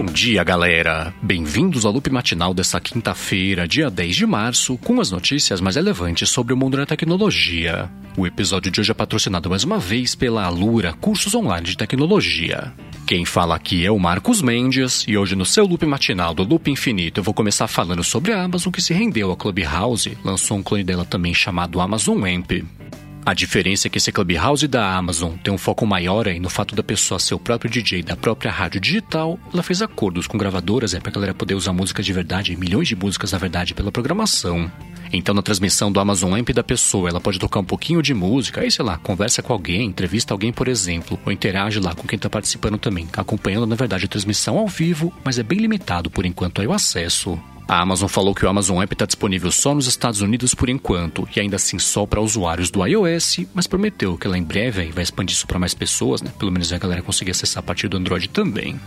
Bom dia, galera! Bem-vindos ao loop matinal desta quinta-feira, dia 10 de março, com as notícias mais relevantes sobre o mundo da tecnologia. O episódio de hoje é patrocinado mais uma vez pela Alura Cursos Online de Tecnologia. Quem fala aqui é o Marcos Mendes e hoje no seu loop matinal do Loop Infinito eu vou começar falando sobre a Amazon que se rendeu a Clubhouse, lançou um clone dela também chamado Amazon Amp. A diferença é que esse Clubhouse da Amazon tem um foco maior aí no fato da pessoa ser o próprio DJ da própria rádio digital. Ela fez acordos com gravadoras é, para a galera poder usar música de verdade, milhões de músicas na verdade, pela programação. Então, na transmissão do Amazon Amp da pessoa, ela pode tocar um pouquinho de música, aí sei lá, conversa com alguém, entrevista alguém, por exemplo, ou interage lá com quem está participando também, acompanhando na verdade a transmissão ao vivo, mas é bem limitado por enquanto aí o acesso. A Amazon falou que o Amazon App está disponível só nos Estados Unidos por enquanto, e ainda assim só para usuários do iOS, mas prometeu que ela em breve vai expandir isso para mais pessoas, né? Pelo menos a galera conseguir acessar a partir do Android também.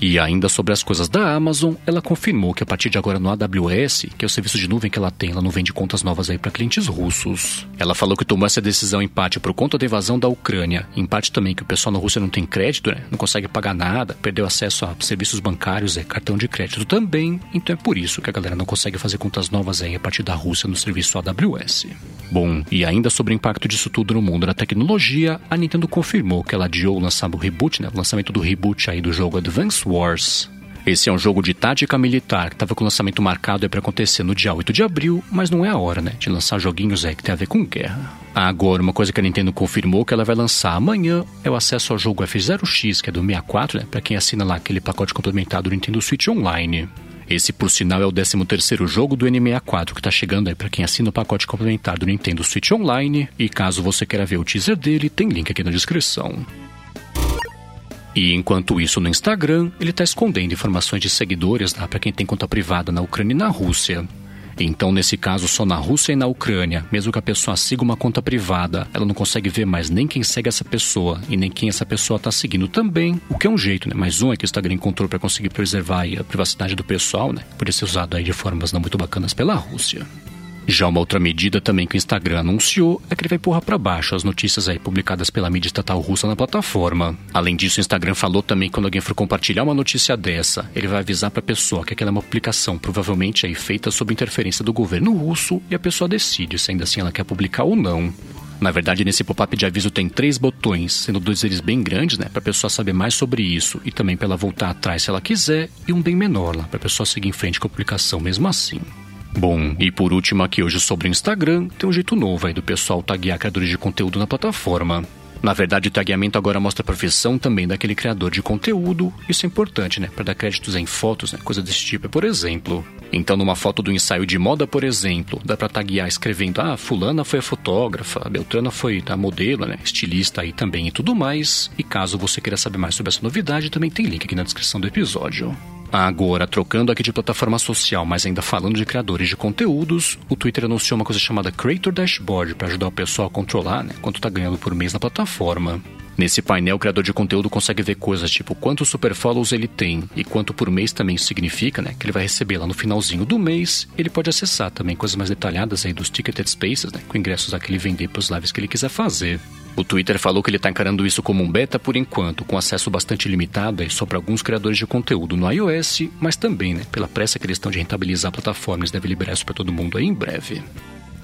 E ainda sobre as coisas da Amazon, ela confirmou que a partir de agora no AWS, que é o serviço de nuvem que ela tem, ela não vende contas novas aí para clientes russos. Ela falou que tomou essa decisão em parte por conta da invasão da Ucrânia, em parte também que o pessoal na Rússia não tem crédito, né? não consegue pagar nada, perdeu acesso a serviços bancários e cartão de crédito também, então é por isso que a galera não consegue fazer contas novas aí a partir da Rússia no serviço AWS. Bom, e ainda sobre o impacto disso tudo no mundo da tecnologia, a Nintendo confirmou que ela adiou o lançamento, o reboot, né? o lançamento do reboot aí do jogo Advance Wars. Esse é um jogo de tática militar que estava com o lançamento marcado para acontecer no dia 8 de abril, mas não é a hora, né, de lançar joguinhos aí que tem a ver com guerra. Agora, uma coisa que a Nintendo confirmou que ela vai lançar amanhã é o acesso ao jogo F0X, que é do 64, né, para quem assina lá aquele pacote complementar do Nintendo Switch Online. Esse, por sinal, é o 13º jogo do N64 que está chegando aí para quem assina o pacote complementar do Nintendo Switch Online. E caso você queira ver o teaser dele, tem link aqui na descrição. E enquanto isso no Instagram, ele está escondendo informações de seguidores lá para quem tem conta privada na Ucrânia e na Rússia. Então, nesse caso, só na Rússia e na Ucrânia, mesmo que a pessoa siga uma conta privada, ela não consegue ver mais nem quem segue essa pessoa e nem quem essa pessoa está seguindo também, o que é um jeito, né? Mais um é que o Instagram encontrou para conseguir preservar a privacidade do pessoal, né? Podia ser usado aí de formas não muito bacanas pela Rússia. Já uma outra medida também que o Instagram anunciou é que ele vai empurrar para baixo as notícias aí publicadas pela mídia estatal russa na plataforma. Além disso, o Instagram falou também que quando alguém for compartilhar uma notícia dessa, ele vai avisar para a pessoa que aquela é uma publicação provavelmente aí feita sob interferência do governo russo e a pessoa decide se ainda assim ela quer publicar ou não. Na verdade, nesse pop-up de aviso tem três botões, sendo dois deles bem grandes, né, para a pessoa saber mais sobre isso e também para ela voltar atrás se ela quiser, e um bem menor lá para a pessoa seguir em frente com a publicação mesmo assim. Bom, e por último aqui hoje sobre o Instagram, tem um jeito novo aí do pessoal taguear criadores de conteúdo na plataforma. Na verdade, o tagueamento agora mostra a profissão também daquele criador de conteúdo. Isso é importante, né? Para dar créditos em fotos, né? Coisa desse tipo, por exemplo. Então, numa foto do ensaio de moda, por exemplo, dá para taguear escrevendo: ah, Fulana foi a fotógrafa, Beltrana foi a modelo, né? Estilista aí também e tudo mais. E caso você queira saber mais sobre essa novidade, também tem link aqui na descrição do episódio. Agora, trocando aqui de plataforma social, mas ainda falando de criadores de conteúdos, o Twitter anunciou uma coisa chamada Creator Dashboard para ajudar o pessoal a controlar né, quanto está ganhando por mês na plataforma. Nesse painel, o criador de conteúdo consegue ver coisas tipo quantos super follows ele tem e quanto por mês também significa, né? Que ele vai receber lá no finalzinho do mês. Ele pode acessar também coisas mais detalhadas aí dos ticketed spaces, né? Com ingressos a que ele vender para os lives que ele quiser fazer. O Twitter falou que ele está encarando isso como um beta por enquanto, com acesso bastante limitado só para alguns criadores de conteúdo no iOS, mas também, né, pela pressa que eles estão de rentabilizar a plataforma, eles devem liberar isso para todo mundo aí em breve.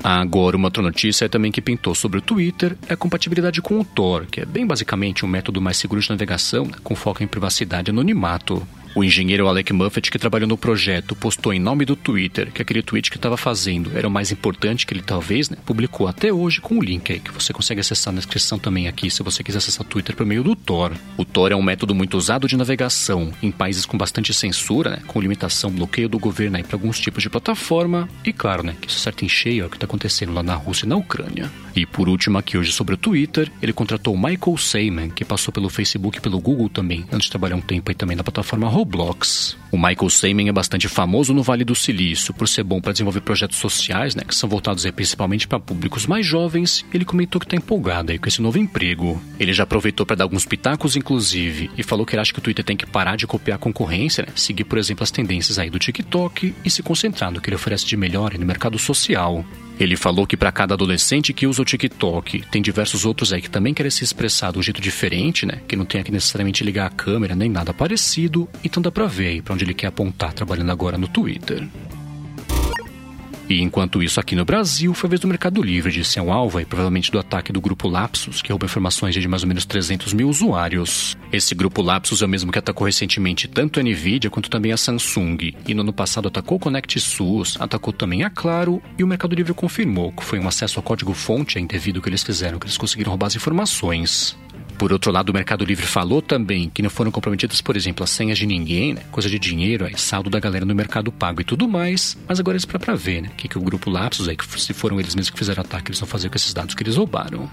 Agora, uma outra notícia também que pintou sobre o Twitter é a compatibilidade com o Tor, que é bem basicamente um método mais seguro de navegação, né, com foco em privacidade e anonimato. O engenheiro Alec Muffet, que trabalhou no projeto, postou em nome do Twitter que aquele tweet que estava fazendo era o mais importante que ele talvez né, publicou até hoje com o link aí que você consegue acessar na descrição também aqui se você quiser acessar o Twitter por meio do Tor. O Tor é um método muito usado de navegação em países com bastante censura, né, com limitação, bloqueio do governo para alguns tipos de plataforma e claro, né, que isso certo em cheio é o que está acontecendo lá na Rússia e na Ucrânia. E por último aqui hoje sobre o Twitter, ele contratou Michael Seyman, que passou pelo Facebook e pelo Google também, antes de trabalhar um tempo aí também na plataforma Roblox. Blocks. O Michael Seymour é bastante famoso no Vale do Silício por ser bom para desenvolver projetos sociais, né, que são voltados principalmente para públicos mais jovens. Ele comentou que está empolgado aí com esse novo emprego. Ele já aproveitou para dar alguns pitacos, inclusive, e falou que ele acha que o Twitter tem que parar de copiar a concorrência, né, seguir, por exemplo, as tendências aí do TikTok e se concentrar no que ele oferece de melhor no mercado social. Ele falou que para cada adolescente que usa o TikTok, tem diversos outros aí que também querem se expressar de um jeito diferente, né? Que não tem que necessariamente ligar a câmera nem nada parecido, então dá pra ver aí onde ele quer apontar trabalhando agora no Twitter. E enquanto isso, aqui no Brasil, foi a vez do Mercado Livre de ser um alvo, e provavelmente do ataque do grupo Lapsus, que rouba informações de mais ou menos 300 mil usuários. Esse grupo Lapsus é o mesmo que atacou recentemente tanto a Nvidia quanto também a Samsung, e no ano passado atacou o SUS, atacou também a Claro, e o Mercado Livre confirmou que foi um acesso ao código-fonte indevido que eles fizeram, que eles conseguiram roubar as informações. Por outro lado, o Mercado Livre falou também que não foram comprometidas, por exemplo, as senhas de ninguém, né? coisa de dinheiro, aí, saldo da galera no Mercado Pago e tudo mais, mas agora é para ver, né? O que, que o grupo Lapsus, aí, que se foram eles mesmos que fizeram ataque, eles vão fazer com esses dados que eles roubaram.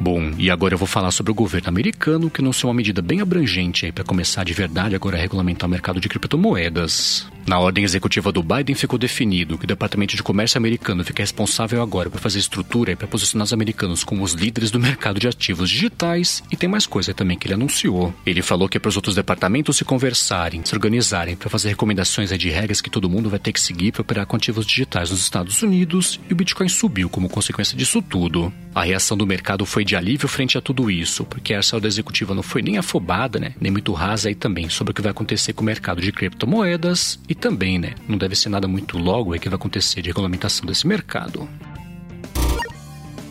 Bom, e agora eu vou falar sobre o governo americano, que anunciou uma medida bem abrangente para começar de verdade agora a regulamentar o mercado de criptomoedas. Na ordem executiva do Biden ficou definido que o Departamento de Comércio americano fica responsável agora por fazer estrutura e para posicionar os americanos como os líderes do mercado de ativos digitais e tem mais coisa também que ele anunciou. Ele falou que é para os outros departamentos se conversarem, se organizarem para fazer recomendações de regras que todo mundo vai ter que seguir para operar com ativos digitais nos Estados Unidos e o Bitcoin subiu como consequência disso tudo. A reação do mercado foi de alívio frente a tudo isso, porque a saúde executiva não foi nem afobada, né, nem muito rasa aí também sobre o que vai acontecer com o mercado de criptomoedas e também, né, não deve ser nada muito logo aí que vai acontecer de regulamentação desse mercado.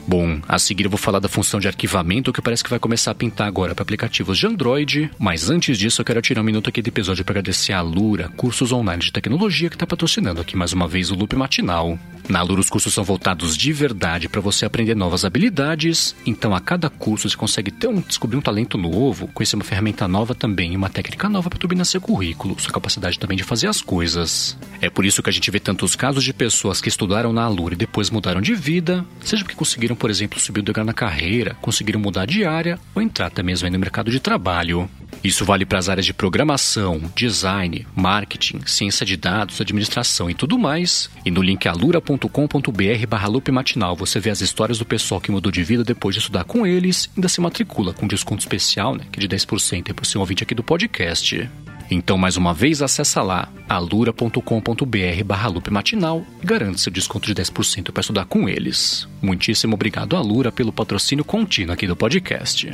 Bom, a seguir eu vou falar da função de arquivamento que parece que vai começar a pintar agora para aplicativos de Android, mas antes disso eu quero tirar um minuto aqui do episódio para agradecer a Lura, cursos online de tecnologia que está patrocinando aqui mais uma vez o Loop Matinal. Na Lura os cursos são voltados de verdade para você aprender novas habilidades, então a cada curso você consegue ter um, descobrir um talento novo, conhecer uma ferramenta nova também e uma técnica nova para turbinar seu currículo, sua capacidade também de fazer as coisas. É por isso que a gente vê tantos casos de pessoas que estudaram na Lura e depois mudaram de vida, seja porque conseguiram, por exemplo, subir o degrau na carreira, conseguiram mudar de área ou entrar até mesmo no mercado de trabalho. Isso vale para as áreas de programação, design, marketing, ciência de dados, administração e tudo mais. E no link alura.com.br barra matinal você vê as histórias do pessoal que mudou de vida depois de estudar com eles e ainda se matricula com desconto especial, né, que de 10% é para ser um ouvinte aqui do podcast. Então, mais uma vez, acessa lá alura.com.br barra matinal e garante seu desconto de 10% para estudar com eles. Muitíssimo obrigado, Alura, pelo patrocínio contínuo aqui do podcast.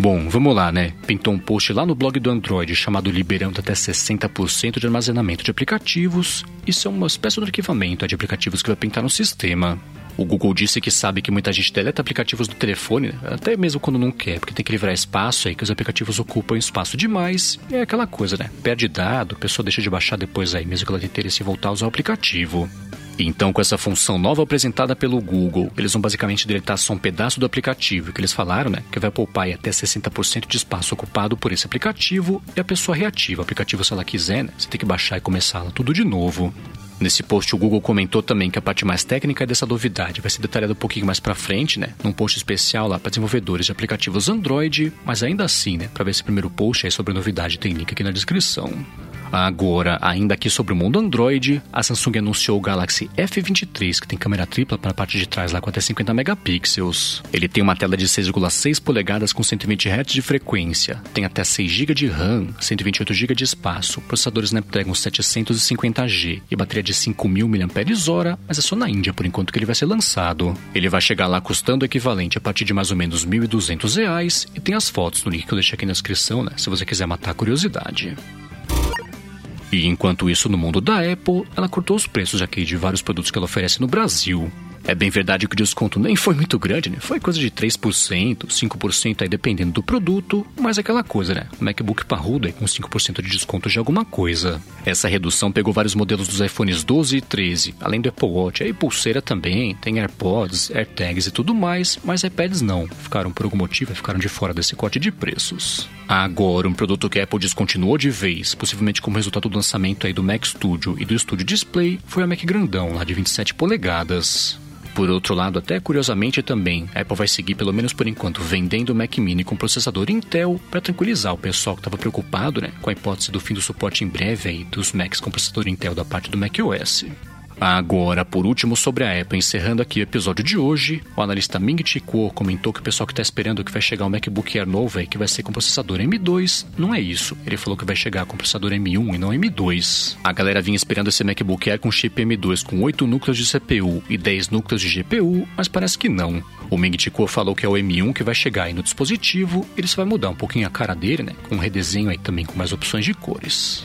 Bom, vamos lá, né? Pintou um post lá no blog do Android chamado Liberando até 60% de armazenamento de aplicativos. Isso é uma espécie de arquivamento de aplicativos que vai pintar no sistema. O Google disse que sabe que muita gente deleta aplicativos do telefone, até mesmo quando não quer, porque tem que livrar espaço aí, que os aplicativos ocupam espaço demais. É aquela coisa, né? Perde dado, a pessoa deixa de baixar depois aí, mesmo que ela tenha interesse em voltar a usar o aplicativo. Então, com essa função nova apresentada pelo Google, eles vão basicamente deletar só um pedaço do aplicativo, que eles falaram, né? Que vai poupar até 60% de espaço ocupado por esse aplicativo e a pessoa reativa o aplicativo se ela quiser, né? Você tem que baixar e começar tudo de novo. Nesse post, o Google comentou também que a parte mais técnica dessa novidade vai ser detalhada um pouquinho mais para frente, né? Num post especial lá para desenvolvedores de aplicativos Android, mas ainda assim, né? Para ver esse primeiro post aí sobre a novidade, tem link aqui na descrição. Agora, ainda aqui sobre o mundo Android, a Samsung anunciou o Galaxy F23, que tem câmera tripla para a parte de trás lá com até 50 megapixels. Ele tem uma tela de 6,6 polegadas com 120 Hz de frequência, tem até 6 GB de RAM, 128 GB de espaço, processador Snapdragon 750G e bateria de 5.000 mAh, mas é só na Índia por enquanto que ele vai ser lançado. Ele vai chegar lá custando o equivalente a partir de mais ou menos R$ 1.200 e tem as fotos no link que eu deixei aqui na descrição, né, se você quiser matar a curiosidade. E enquanto isso, no mundo da Apple, ela cortou os preços aqui de vários produtos que ela oferece no Brasil. É bem verdade que o desconto nem foi muito grande, né? Foi coisa de 3%, 5% aí dependendo do produto, mas é aquela coisa, né? MacBook parrudo aí com 5% de desconto de alguma coisa. Essa redução pegou vários modelos dos iPhones 12 e 13, além do Apple Watch, aí pulseira também, tem AirPods, AirTags e tudo mais, mas iPads não. Ficaram por algum motivo, ficaram de fora desse corte de preços. Agora, um produto que a Apple descontinuou de vez, possivelmente como resultado do lançamento aí do Mac Studio e do Studio Display, foi a Mac grandão, lá de 27 polegadas. por outro lado, até curiosamente também, a Apple vai seguir, pelo menos por enquanto, vendendo o Mac Mini com processador Intel para tranquilizar o pessoal que estava preocupado né, com a hipótese do fim do suporte em breve aí dos Macs com processador Intel da parte do macOS. Agora, por último, sobre a Apple, encerrando aqui o episódio de hoje, o analista Ming Chi Kuo comentou que o pessoal que está esperando que vai chegar um MacBook Air novo aí, que vai ser com processador M2, não é isso. Ele falou que vai chegar com processador M1 e não M2. A galera vinha esperando esse MacBook Air com chip M2 com 8 núcleos de CPU e 10 núcleos de GPU, mas parece que não. O Ming Chi Kuo falou que é o M1 que vai chegar aí no dispositivo, ele só vai mudar um pouquinho a cara dele, né? Com um redesenho aí também com mais opções de cores.